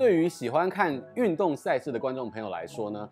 对于喜欢看运动赛事的观众朋友来说呢，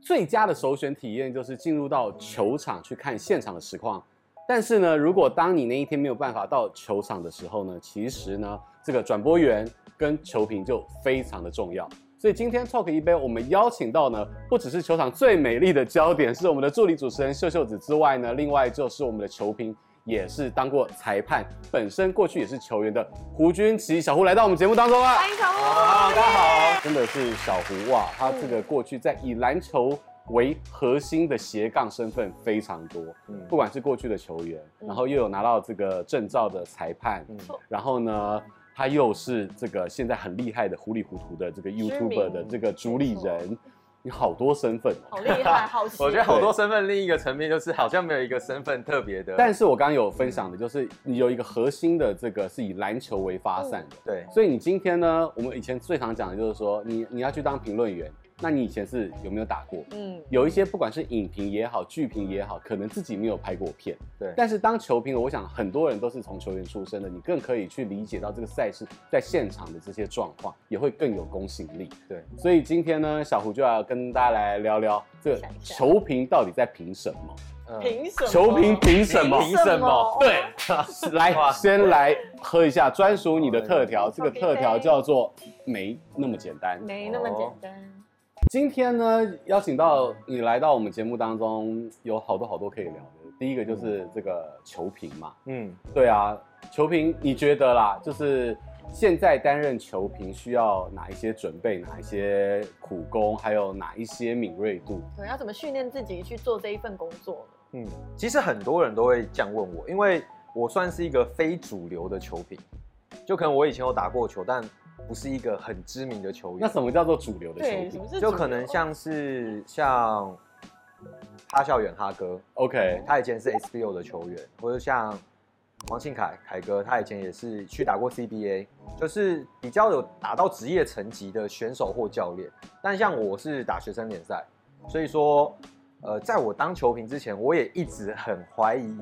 最佳的首选体验就是进入到球场去看现场的实况。但是呢，如果当你那一天没有办法到球场的时候呢，其实呢，这个转播员跟球评就非常的重要。所以今天 Talk 一杯，我们邀请到呢，不只是球场最美丽的焦点，是我们的助理主持人秀秀子之外呢，另外就是我们的球评，也是当过裁判，本身过去也是球员的胡君琪小胡来到我们节目当中啊，欢迎小胡，大家好，真的是小胡哇，他这个过去在以篮球为核心的斜杠身份非常多，嗯，不管是过去的球员，然后又有拿到这个证照的裁判，嗯，然后呢。他又是这个现在很厉害的糊里糊涂的这个 YouTuber 的这个主理人，你好多身份，好厉害，好。我觉得好多身份，另一个层面就是好像没有一个身份特别的。但是我刚刚有分享的就是你有一个核心的这个是以篮球为发散的，对。所以你今天呢，我们以前最常讲的就是说，你你要去当评论员。那你以前是有没有打过？嗯，有一些不管是影评也好，剧评也好，可能自己没有拍过片。对。但是当球评，我想很多人都是从球员出身的，你更可以去理解到这个赛事在现场的这些状况，也会更有公信力。对。所以今天呢，小胡就要跟大家来聊聊这个球评到底在评什么？凭什么？球评凭什么？凭什么？对。来，先来喝一下专属你的特调，这个特调叫做没那么简单。没那么简单。今天呢，邀请到你来到我们节目当中，有好多好多可以聊的。第一个就是这个球评嘛，嗯，对啊，球评你觉得啦，就是现在担任球评需要哪一些准备，哪一些苦功，还有哪一些敏锐度？对，要怎么训练自己去做这一份工作？嗯，其实很多人都会这样问我，因为我算是一个非主流的球评，就可能我以前有打过球，但。不是一个很知名的球员。那什么叫做主流的球员？就可能像是像哈校园哈哥，OK，他以前是 SBO 的球员，或者像王庆凯凯哥，他以前也是去打过 CBA，就是比较有打到职业层级的选手或教练。但像我是打学生联赛，所以说，呃，在我当球评之前，我也一直很怀疑，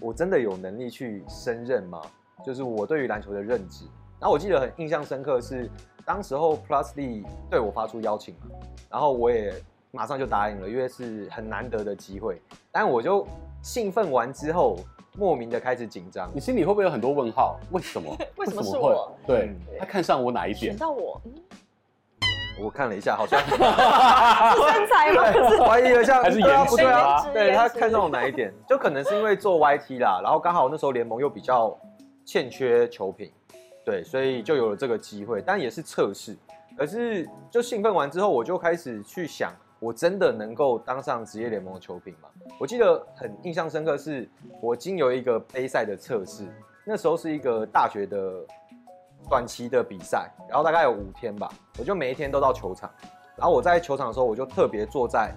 我真的有能力去升任吗？就是我对于篮球的认知。然后我记得很印象深刻是，当时候 Plus D 对我发出邀请嘛，然后我也马上就答应了，因为是很难得的机会。但我就兴奋完之后，莫名的开始紧张。你心里会不会有很多问号？为什么？为什么是我？对，他看上我哪一点？选到我？我看了一下，好像 身材吗？怀疑了一下，还是颜值啊？对，他看上我哪一点？就可能是因为做 YT 啦，然后刚好那时候联盟又比较欠缺球评。对，所以就有了这个机会，但也是测试。可是就兴奋完之后，我就开始去想，我真的能够当上职业联盟的球评吗？我记得很印象深刻，是我经由一个杯赛的测试，那时候是一个大学的短期的比赛，然后大概有五天吧，我就每一天都到球场，然后我在球场的时候，我就特别坐在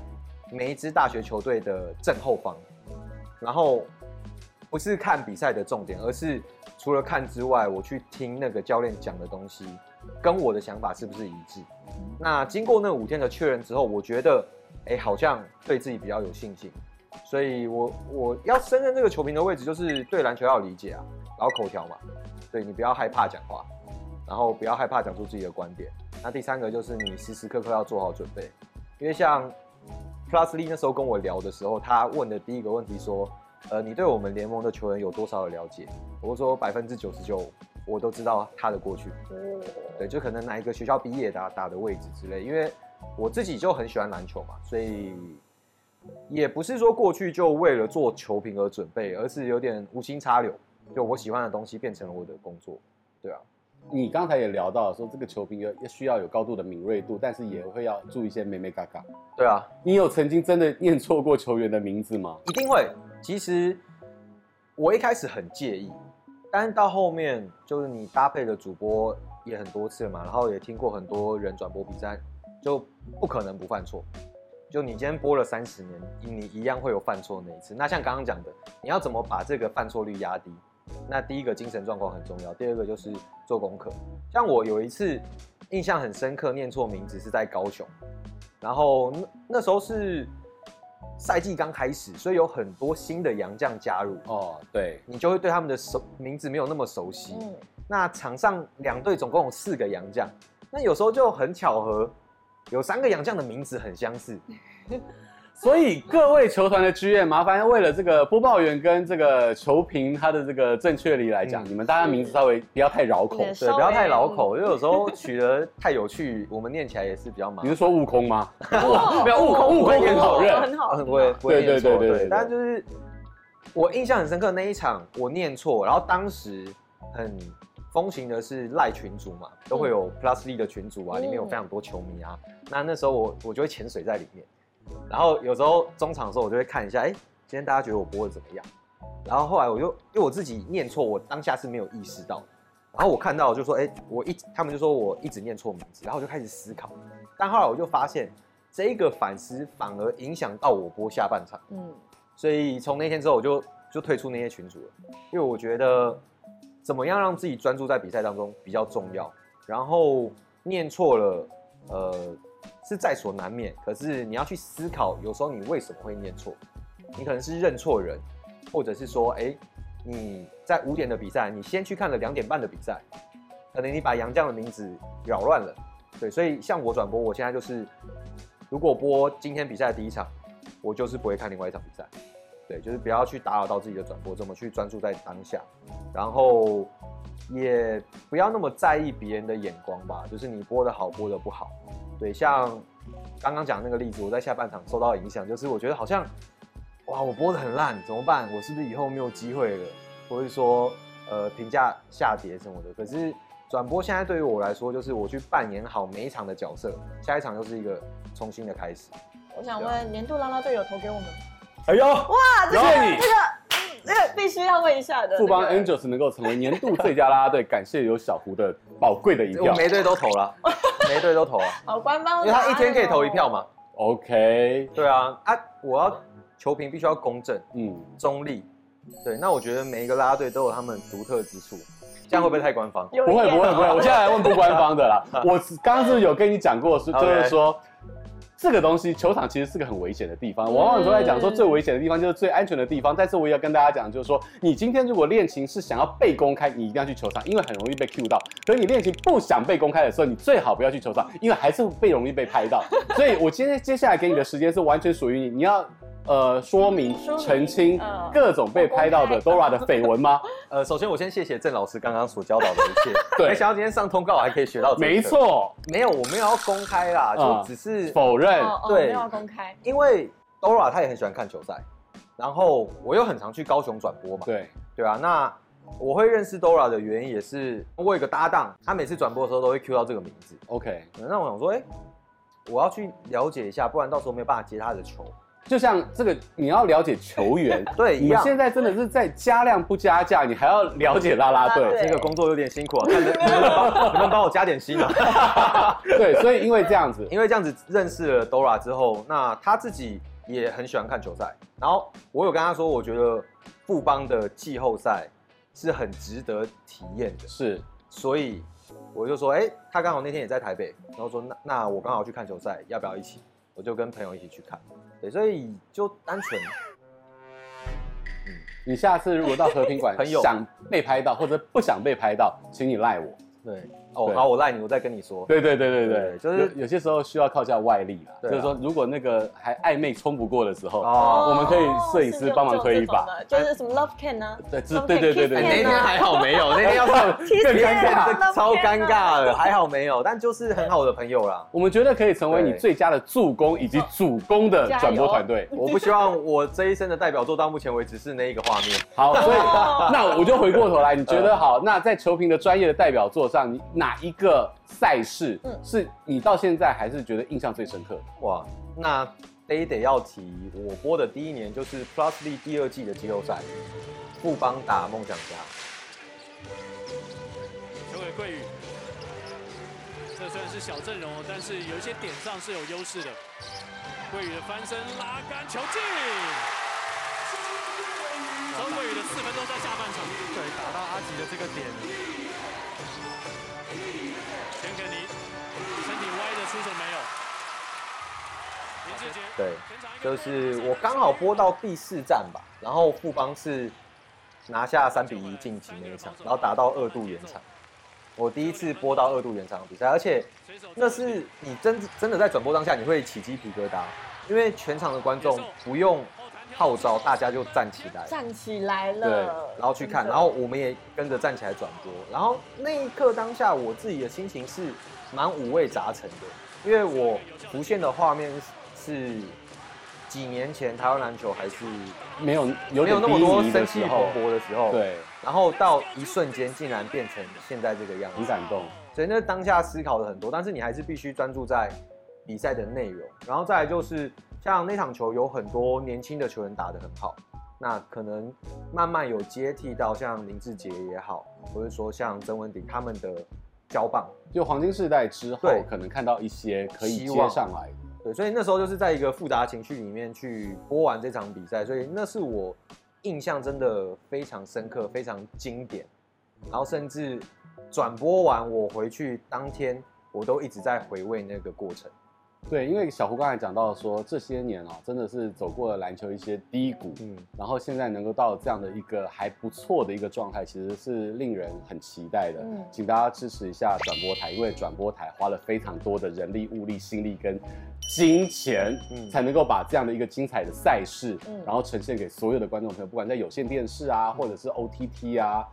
每一支大学球队的正后方，然后不是看比赛的重点，而是。除了看之外，我去听那个教练讲的东西，跟我的想法是不是一致？那经过那五天的确认之后，我觉得，哎，好像对自己比较有信心。所以我我要胜任这个球评的位置，就是对篮球要理解啊，然后口条嘛，对你不要害怕讲话，然后不要害怕讲出自己的观点。那第三个就是你时时刻刻要做好准备，因为像 Plus Lee 那时候跟我聊的时候，他问的第一个问题说。呃，你对我们联盟的球员有多少的了解？我说百分之九十九，我都知道他的过去。哦，对，就可能哪一个学校毕业的、啊、打的位置之类。因为我自己就很喜欢篮球嘛，所以也不是说过去就为了做球评而准备，而是有点无心插柳，就我喜欢的东西变成了我的工作。对啊，你刚才也聊到了说这个球评要需要有高度的敏锐度，但是也会要注意一些美眉嘎嘎。对啊，你有曾经真的念错过球员的名字吗？一定会。其实我一开始很介意，但是到后面就是你搭配的主播也很多次嘛，然后也听过很多人转播比赛，就不可能不犯错。就你今天播了三十年，你一样会有犯错那一次。那像刚刚讲的，你要怎么把这个犯错率压低？那第一个精神状况很重要，第二个就是做功课。像我有一次印象很深刻，念错名字是在高雄，然后那那时候是。赛季刚开始，所以有很多新的洋将加入哦。对，你就会对他们的熟名字没有那么熟悉。嗯，那场上两队总共有四个洋将，那有时候就很巧合，有三个洋将的名字很相似。所以各位球团的剧院麻烦为了这个播报员跟这个球评他的这个正确率来讲，嗯、你们大家名字稍微不要太绕口，对，不要太绕口，因为有时候取得太有趣，我们念起来也是比较麻烦。你是说悟空吗？哦、没有 悟空，悟空很好认，很好，不会，不会念错。对对对对，但就是我印象很深刻那一场，我念错，然后当时很风行的是赖群组嘛，都会有 Plus League 的群组啊，里面有非常多球迷啊。那那时候我我就会潜水在里面。然后有时候中场的时候，我就会看一下，哎，今天大家觉得我播的怎么样？然后后来我就因为我自己念错，我当下是没有意识到。然后我看到就说，哎，我一他们就说我一直念错名字，然后我就开始思考。但后来我就发现，这一个反思反而影响到我播下半场。嗯，所以从那天之后，我就就退出那些群组了，因为我觉得怎么样让自己专注在比赛当中比较重要。然后念错了，呃。是在所难免，可是你要去思考，有时候你为什么会念错？你可能是认错人，或者是说，哎，你在五点的比赛，你先去看了两点半的比赛，可能你把杨将的名字扰乱了。对，所以像我转播，我现在就是，如果播今天比赛的第一场，我就是不会看另外一场比赛。对，就是不要去打扰到自己的转播，怎么去专注在当下，然后也不要那么在意别人的眼光吧，就是你播的好，播的不好。对，像刚刚讲那个例子，我在下半场受到影响，就是我觉得好像，哇，我播的很烂，怎么办？我是不是以后没有机会了？或者说，呃，评价下跌什么的？可是转播现在对于我来说，就是我去扮演好每一场的角色，下一场又是一个重新的开始。我想问，年度拉拉队有投给我们？哎呦，哇，这个这个。这个必须要问一下的。富邦 Angels 能够成为年度最佳啦啦队，感谢有小胡的宝贵的一票。我每队都投了，每队都投啊。好，官方。因为他一天可以投一票嘛。OK。对啊，啊，我要球评必须要公正，嗯，中立。对，那我觉得每一个啦啦队都有他们独特之处，这样会不会太官方？不会，不会，不会。我现在来问不官方的啦。我刚刚是不是有跟你讲过，是就是说。这个东西，球场其实是个很危险的地方。往往都在讲说，最危险的地方就是最安全的地方。但是我也要跟大家讲，就是说，你今天如果练琴是想要被公开，你一定要去球场，因为很容易被 cue 到。可是你练琴不想被公开的时候，你最好不要去球场，因为还是被容易被拍到。所以我今天接下来给你的时间是完全属于你，你要。呃，说明澄清各种被拍到的 Dora 的绯闻吗？呃，首先我先谢谢郑老师刚刚所教导的一切。对，没想到今天上通告还可以学到。没错，没有，我没有要公开啦，就只是否认。对，没有要公开。因为 Dora 他也很喜欢看球赛，然后我又很常去高雄转播嘛。对，对啊。那我会认识 Dora 的原因也是我有个搭档，他每次转播的时候都会 cue 到这个名字。OK，那我想说，哎，我要去了解一下，不然到时候没有办法接他的球。就像这个，你要了解球员，对，你现在真的是在加量不加价，你还要了解啦啦队，这个工作有点辛苦啊。看能能不能帮我加点薪啊？对，所以因为这样子，因为这样子认识了 Dora 之后，那他自己也很喜欢看球赛。然后我有跟他说，我觉得富邦的季后赛是很值得体验的。是，所以我就说，哎，他刚好那天也在台北，然后说，那那我刚好去看球赛，要不要一起？我就跟朋友一起去看。对，所以就单纯，嗯，你下次如果到和平馆，想被拍到或者不想被拍到，请你赖我。对。哦，好，我赖你，我再跟你说。对对对对对，就是有有些时候需要靠一下外力啦。就是说，如果那个还暧昧冲不过的时候，哦，我们可以摄影师帮忙推一把。就是什么 love can 呢？对，对对对对。那天还好没有，那天要是 更尴尬，超尴尬的，还好没有，但就是很好的朋友啦。我们觉得可以成为你最佳的助攻以及主攻的转播团队。我不希望我这一生的代表作到目前为止是那一个画面。好，所以 那我就回过头来，你觉得好？那在球评的专业的代表作上，你。哪一个赛事是你到现在还是觉得印象最深刻？哇，那得得要提我播的第一年就是 Plus League 第二季的季后赛，富邦打梦想家。球给桂宇，这虽然是小阵容，但是有一些点上是有优势的。桂宇的翻身拉杆球进，周桂宇的四分都在下半场，对，打到阿吉的这个点。先给你，身体歪的出手没有？对，就是我刚好播到第四站吧，然后富邦是拿下三比一晋级那一场，然后打到二度延长。我第一次播到二度延长的比赛，而且那是你真真的在转播当下，你会起鸡皮疙瘩，因为全场的观众不用号召，大家就站起来，站起来了，对，然后去看，然后我们也跟着站起来转播，然后那一刻当下，我自己的心情是蛮五味杂陈的，因为我浮现的画面是几年前台湾篮球还是没有有没有那么多生气蓬勃的时候，对。然后到一瞬间，竟然变成现在这个样子，很感动。所以那当下思考了很多，但是你还是必须专注在比赛的内容。然后再来就是，像那场球有很多年轻的球员打得很好，那可能慢慢有接替到像林志杰也好，或者说像曾文鼎他们的交棒，就黄金世代之后，可能看到一些可以接上来。对，所以那时候就是在一个复杂情绪里面去播完这场比赛，所以那是我。印象真的非常深刻，非常经典。然后甚至转播完，我回去当天，我都一直在回味那个过程。对，因为小胡刚才讲到说，这些年啊，真的是走过了篮球一些低谷，嗯，然后现在能够到这样的一个还不错的一个状态，其实是令人很期待的。嗯，请大家支持一下转播台，因为转播台花了非常多的人力、物力、心力跟。金钱，嗯，才能够把这样的一个精彩的赛事，嗯，然后呈现给所有的观众朋友，不管在有线电视啊，或者是 OTT 啊。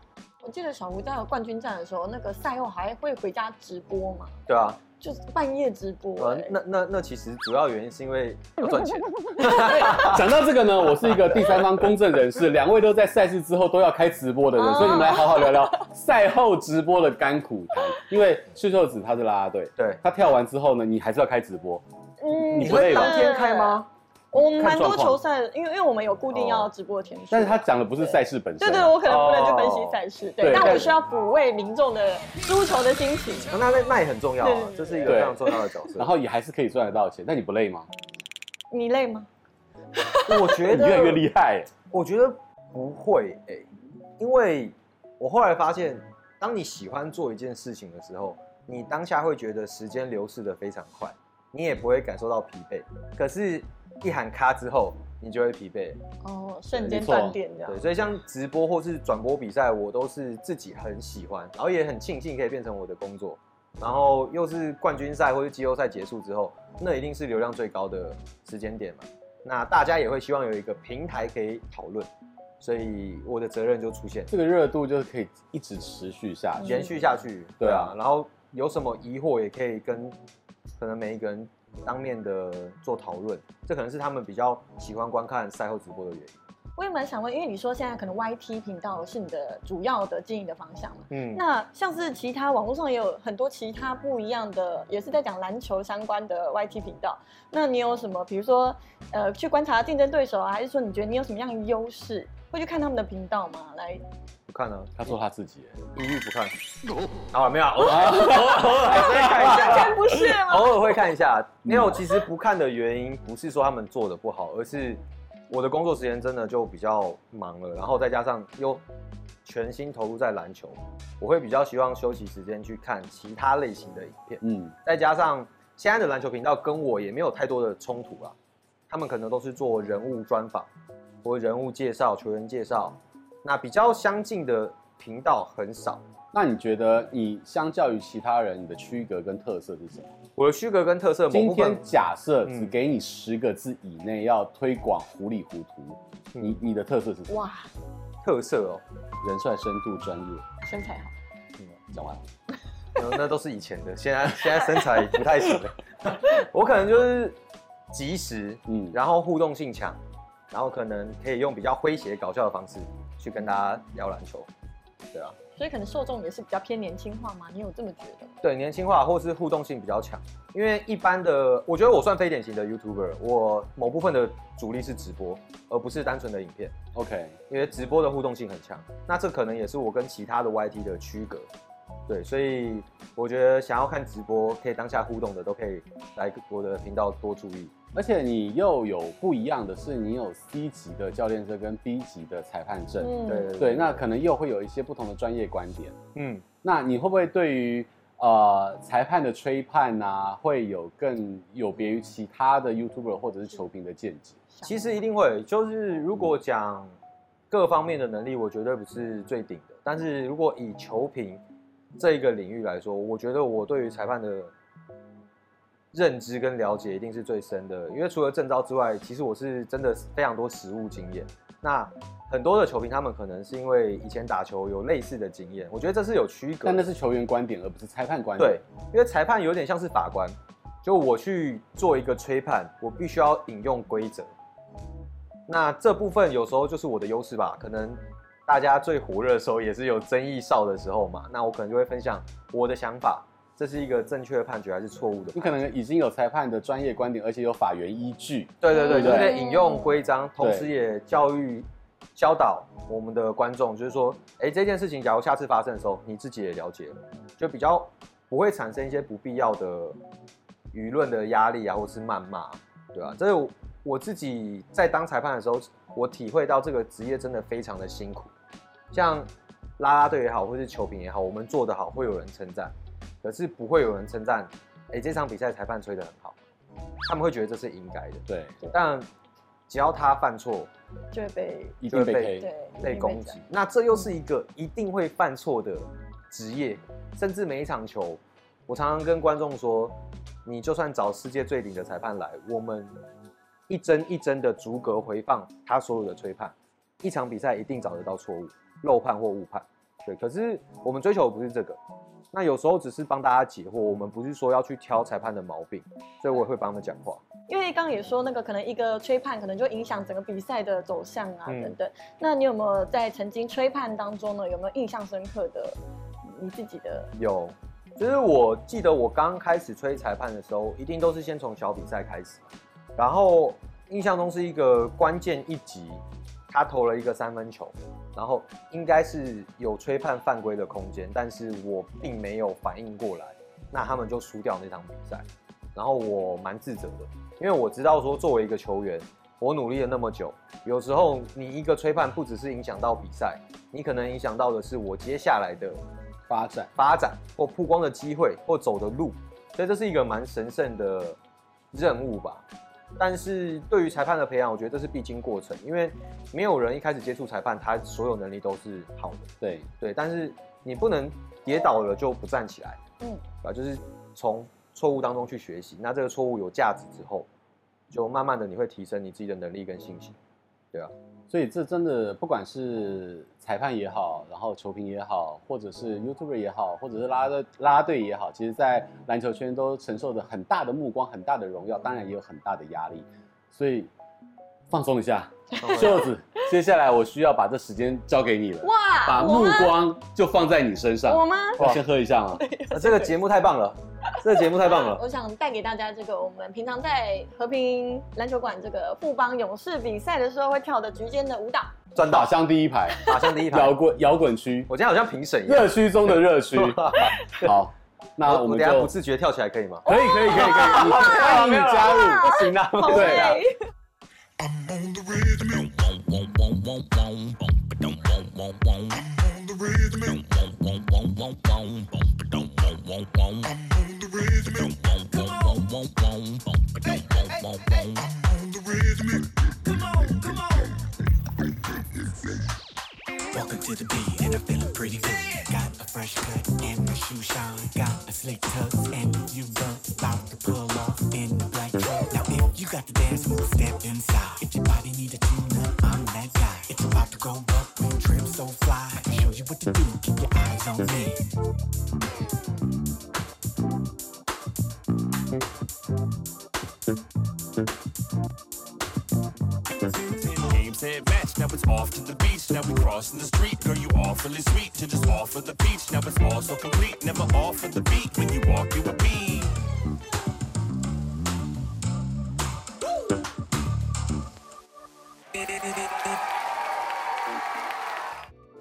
我记得小胡在冠军战的时候，那个赛后还会回家直播嘛？对啊，就是半夜直播，那那那其实主要原因是因为要赚钱。讲到这个呢，我是一个第三方公正人士，两位都在赛事之后都要开直播的人，所以你们来好好聊聊赛后直播的甘苦谈。因为秀秀子他是啦啦队，对，他跳完之后呢，你还是要开直播。嗯，你会当天开吗？我们蛮多球赛的，因为因为我们有固定要直播的天数。但是他讲的不是赛事本身。对对，我可能不能去分析赛事，对，但我需要抚慰民众的输球的心情。那那那也很重要啊，这是一个非常重要的角色。然后也还是可以赚得到钱，那你不累吗？你累吗？我觉得 你越来越厉害。我觉得不会诶，因为我后来发现，当你喜欢做一件事情的时候，你当下会觉得时间流逝的非常快。你也不会感受到疲惫，可是，一喊卡之后，你就会疲惫。哦，瞬间断电这样。对，所以像直播或是转播比赛，我都是自己很喜欢，然后也很庆幸可以变成我的工作。然后又是冠军赛或是季后赛结束之后，那一定是流量最高的时间点嘛。那大家也会希望有一个平台可以讨论，所以我的责任就出现。这个热度就是可以一直持续下去，延续下去。对啊，然后有什么疑惑也可以跟。可能每一个人当面的做讨论，这可能是他们比较喜欢观看赛后直播的原因。我也蛮想问，因为你说现在可能 YT 频道是你的主要的经营的方向嘛？嗯，那像是其他网络上也有很多其他不一样的，也是在讲篮球相关的 YT 频道。那你有什么，比如说呃，去观察竞争对手啊，还是说你觉得你有什么样的优势，会去看他们的频道吗？来。不看呢？他说他自己一律不看。好了，没有，偶尔偶尔还是会看一下。完全不是吗？偶尔会看一下。没有，其实不看的原因不是说他们做的不好，而是我的工作时间真的就比较忙了，然后再加上又全心投入在篮球，我会比较希望休息时间去看其他类型的影片。嗯，再加上现在的篮球频道跟我也没有太多的冲突啊，他们可能都是做人物专访或人物介绍、球员介绍。那比较相近的频道很少。那你觉得你相较于其他人，你的区隔跟特色是什么？我的区隔跟特色，今天假设只给你十个字以内要推广糊里糊涂，嗯、你你的特色是什么？哇，特色哦，人帅、深度、专业、身材好。嗯，讲完 那都是以前的，现在现在身材不太行了。我可能就是及时，嗯，然后互动性强，然后可能可以用比较诙谐搞笑的方式。去跟大家聊篮球，对啊，所以可能受众也是比较偏年轻化吗？你有这么觉得？对，年轻化或是互动性比较强，因为一般的，我觉得我算非典型的 YouTuber，我某部分的主力是直播，而不是单纯的影片。OK，因为直播的互动性很强，那这可能也是我跟其他的 YT 的区隔。对，所以我觉得想要看直播可以当下互动的，都可以来我的频道多注意。而且你又有不一样的是，你有 C 级的教练证跟 B 级的裁判证，嗯、对对，对，对，那可能又会有一些不同的专业观点。嗯，那你会不会对于呃裁判的吹判啊，会有更有别于其他的 YouTuber 或者是球评的见解？其实一定会，就是如果讲各方面的能力，我绝对不是最顶的。但是如果以球评这一个领域来说，我觉得我对于裁判的认知跟了解一定是最深的。因为除了正招之外，其实我是真的非常多实务经验。那很多的球评他们可能是因为以前打球有类似的经验，我觉得这是有区隔。但那是球员观点，而不是裁判观点。对，因为裁判有点像是法官，就我去做一个吹判，我必须要引用规则。那这部分有时候就是我的优势吧，可能大家最火热的时候也是有争议少的时候嘛，那我可能就会分享我的想法，这是一个正确的判决还是错误的？你可能已经有裁判的专业观点，而且有法源依据。对对对，就是引用规章，同时也教育教导我们的观众，就是说，哎，这件事情假如下次发生的时候，你自己也了解了，就比较不会产生一些不必要的舆论的压力啊，或是谩骂，对吧？这是。我自己在当裁判的时候，我体会到这个职业真的非常的辛苦。像拉拉队也好，或是球评也好，我们做得好会有人称赞，可是不会有人称赞。哎，这场比赛裁判吹得很好，他们会觉得这是应该的。对，但只要他犯错，就会被一定被对被攻击。那这又是一个一定会犯错的职业，甚至每一场球，我常常跟观众说，你就算找世界最顶的裁判来，我们。一帧一帧的逐格回放他所有的吹判，一场比赛一定找得到错误、漏判或误判。对，可是我们追求的不是这个，那有时候只是帮大家解惑，我们不是说要去挑裁判的毛病，所以我也会帮他们讲话。因为刚刚也说那个可能一个吹判可能就影响整个比赛的走向啊等等。嗯、那你有没有在曾经吹判当中呢？有没有印象深刻的你自己的？有，就是我记得我刚开始吹裁判的时候，一定都是先从小比赛开始。然后印象中是一个关键一集，他投了一个三分球，然后应该是有吹判犯规的空间，但是我并没有反应过来，那他们就输掉那场比赛，然后我蛮自责的，因为我知道说作为一个球员，我努力了那么久，有时候你一个吹判不只是影响到比赛，你可能影响到的是我接下来的发展、发展或曝光的机会或走的路，所以这是一个蛮神圣的任务吧。但是对于裁判的培养，我觉得这是必经过程，因为没有人一开始接触裁判，他所有能力都是好的。对对，但是你不能跌倒了就不站起来，嗯，啊，就是从错误当中去学习。那这个错误有价值之后，就慢慢的你会提升你自己的能力跟信心，对啊。所以这真的不管是裁判也好，然后球评也好，或者是 YouTuber 也好，或者是啦啦啦啦队也好，其实，在篮球圈都承受着很大的目光、很大的荣耀，当然也有很大的压力。所以放松一下，袖子，接下来我需要把这时间交给你了。哇！把目光就放在你身上。我吗？我先喝一下吗？这个节目太棒了。这个节目太棒了！我想带给大家这个我们平常在和平篮球馆这个富邦勇士比赛的时候会跳的局间的舞蹈，转打箱第一排，打箱第一排，摇滚摇滚区，我今天好像评审一样，热区中的热区。好，那我们等下不自觉跳起来可以吗？可以可以可以可以，欢迎你加入，不行啊，对。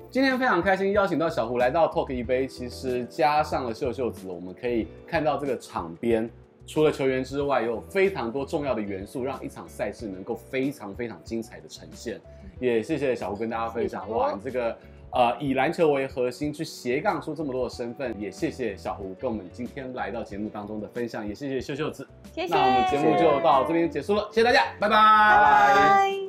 今天非常开心，邀请到小胡来到 Talk 一杯。其实加上了秀秀子，我们可以看到这个场边除了球员之外，有非常多重要的元素，让一场赛事能够非常非常精彩的呈现。也谢谢小胡跟大家分享，哇，你这个呃以篮球为核心去斜杠出这么多的身份。也谢谢小胡跟我们今天来到节目当中的分享，也谢谢秀秀子。谢谢。那我们节目就到这边结束了，谢谢大家，拜拜。拜拜。